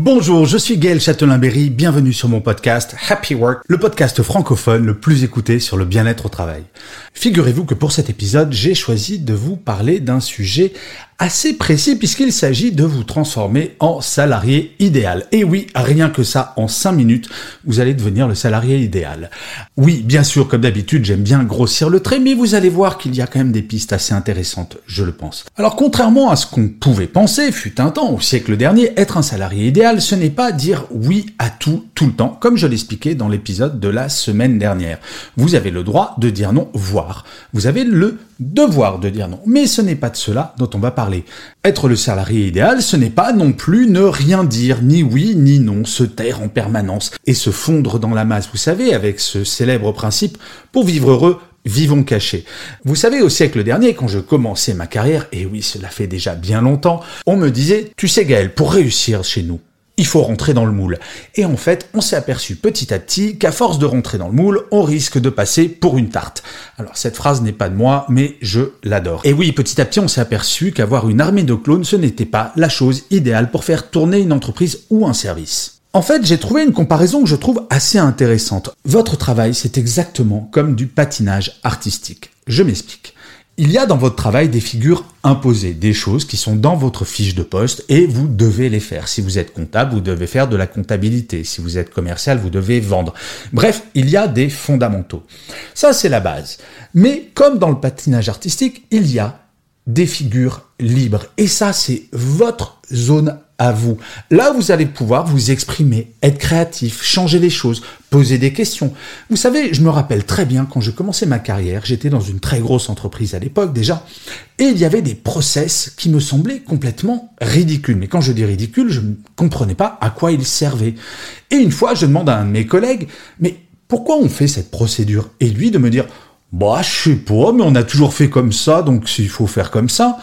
Bonjour, je suis Gaël Châtelain-Berry, bienvenue sur mon podcast Happy Work, le podcast francophone le plus écouté sur le bien-être au travail. Figurez-vous que pour cet épisode, j'ai choisi de vous parler d'un sujet assez précis puisqu'il s'agit de vous transformer en salarié idéal. Et oui, rien que ça, en 5 minutes, vous allez devenir le salarié idéal. Oui, bien sûr, comme d'habitude, j'aime bien grossir le trait, mais vous allez voir qu'il y a quand même des pistes assez intéressantes, je le pense. Alors, contrairement à ce qu'on pouvait penser, fut un temps, au siècle dernier, être un salarié idéal, ce n'est pas dire oui à tout, tout le temps, comme je l'expliquais dans l'épisode de la semaine dernière. Vous avez le droit de dire non, voire. Vous avez le devoir de dire non. Mais ce n'est pas de cela dont on va parler. Être le salarié idéal, ce n'est pas non plus ne rien dire, ni oui ni non, se taire en permanence et se fondre dans la masse. Vous savez, avec ce célèbre principe, pour vivre heureux, vivons cachés. Vous savez, au siècle dernier, quand je commençais ma carrière, et oui, cela fait déjà bien longtemps, on me disait, tu sais Gaël, pour réussir chez nous, il faut rentrer dans le moule. Et en fait, on s'est aperçu petit à petit qu'à force de rentrer dans le moule, on risque de passer pour une tarte. Alors cette phrase n'est pas de moi, mais je l'adore. Et oui, petit à petit, on s'est aperçu qu'avoir une armée de clones, ce n'était pas la chose idéale pour faire tourner une entreprise ou un service. En fait, j'ai trouvé une comparaison que je trouve assez intéressante. Votre travail, c'est exactement comme du patinage artistique. Je m'explique. Il y a dans votre travail des figures imposées, des choses qui sont dans votre fiche de poste et vous devez les faire. Si vous êtes comptable, vous devez faire de la comptabilité. Si vous êtes commercial, vous devez vendre. Bref, il y a des fondamentaux. Ça, c'est la base. Mais comme dans le patinage artistique, il y a des figures libres. Et ça, c'est votre zone à vous. Là, vous allez pouvoir vous exprimer, être créatif, changer les choses, poser des questions. Vous savez, je me rappelle très bien quand je commençais ma carrière, j'étais dans une très grosse entreprise à l'époque déjà, et il y avait des process qui me semblaient complètement ridicules. Mais quand je dis ridicule, je ne comprenais pas à quoi ils servaient. Et une fois, je demande à un de mes collègues, mais pourquoi on fait cette procédure? Et lui de me dire, bah, je sais pas, mais on a toujours fait comme ça, donc s'il faut faire comme ça.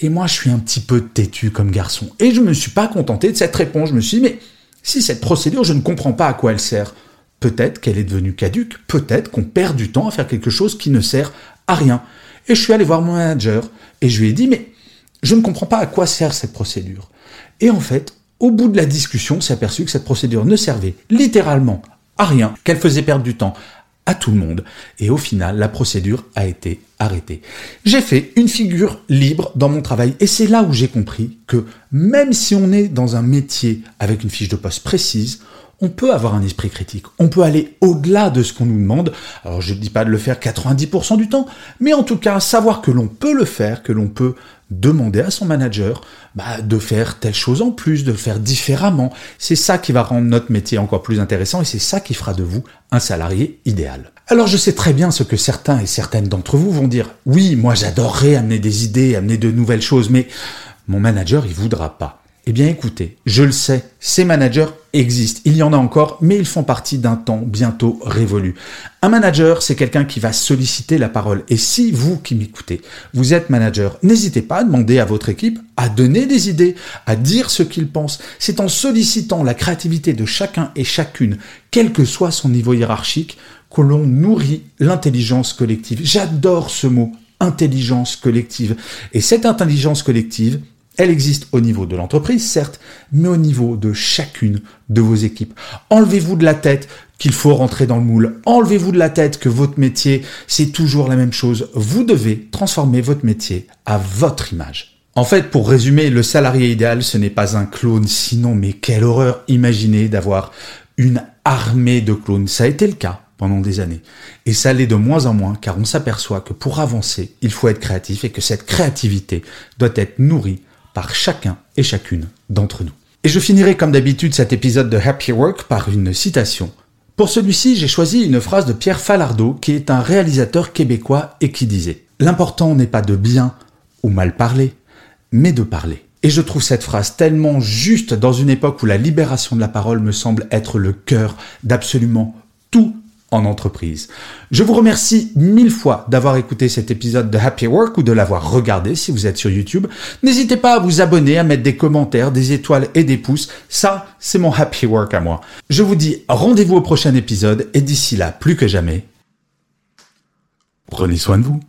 Et moi, je suis un petit peu têtu comme garçon. Et je me suis pas contenté de cette réponse. Je me suis dit, mais si cette procédure, je ne comprends pas à quoi elle sert. Peut-être qu'elle est devenue caduque, peut-être qu'on perd du temps à faire quelque chose qui ne sert à rien. Et je suis allé voir mon manager et je lui ai dit, mais je ne comprends pas à quoi sert cette procédure. Et en fait, au bout de la discussion, on s'est aperçu que cette procédure ne servait littéralement à rien, qu'elle faisait perdre du temps à tout le monde. Et au final, la procédure a été arrêtée. J'ai fait une figure libre dans mon travail et c'est là où j'ai compris que même si on est dans un métier avec une fiche de poste précise, on peut avoir un esprit critique, on peut aller au-delà de ce qu'on nous demande. Alors je ne dis pas de le faire 90% du temps, mais en tout cas savoir que l'on peut le faire, que l'on peut demander à son manager bah, de faire telle chose en plus, de le faire différemment. C'est ça qui va rendre notre métier encore plus intéressant et c'est ça qui fera de vous un salarié idéal. Alors je sais très bien ce que certains et certaines d'entre vous vont dire. Oui, moi j'adorerais amener des idées, amener de nouvelles choses, mais mon manager il voudra pas. Eh bien écoutez, je le sais, ces managers existent, il y en a encore, mais ils font partie d'un temps bientôt révolu. Un manager, c'est quelqu'un qui va solliciter la parole. Et si vous qui m'écoutez, vous êtes manager, n'hésitez pas à demander à votre équipe à donner des idées, à dire ce qu'ils pensent. C'est en sollicitant la créativité de chacun et chacune, quel que soit son niveau hiérarchique, que l'on nourrit l'intelligence collective. J'adore ce mot, intelligence collective. Et cette intelligence collective, elle existe au niveau de l'entreprise, certes, mais au niveau de chacune de vos équipes. Enlevez-vous de la tête qu'il faut rentrer dans le moule. Enlevez-vous de la tête que votre métier, c'est toujours la même chose. Vous devez transformer votre métier à votre image. En fait, pour résumer, le salarié idéal, ce n'est pas un clone, sinon, mais quelle horreur imaginez d'avoir une armée de clones. Ça a été le cas pendant des années. Et ça l'est de moins en moins car on s'aperçoit que pour avancer, il faut être créatif et que cette créativité doit être nourrie par chacun et chacune d'entre nous. Et je finirai comme d'habitude cet épisode de Happy Work par une citation. Pour celui-ci, j'ai choisi une phrase de Pierre Falardeau, qui est un réalisateur québécois et qui disait ⁇ L'important n'est pas de bien ou mal parler, mais de parler. Et je trouve cette phrase tellement juste dans une époque où la libération de la parole me semble être le cœur d'absolument tout en entreprise. Je vous remercie mille fois d'avoir écouté cet épisode de Happy Work ou de l'avoir regardé si vous êtes sur YouTube. N'hésitez pas à vous abonner, à mettre des commentaires, des étoiles et des pouces. Ça, c'est mon Happy Work à moi. Je vous dis rendez-vous au prochain épisode et d'ici là, plus que jamais, prenez soin de vous.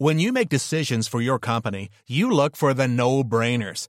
When you make decisions for your company, you look for the no-brainers.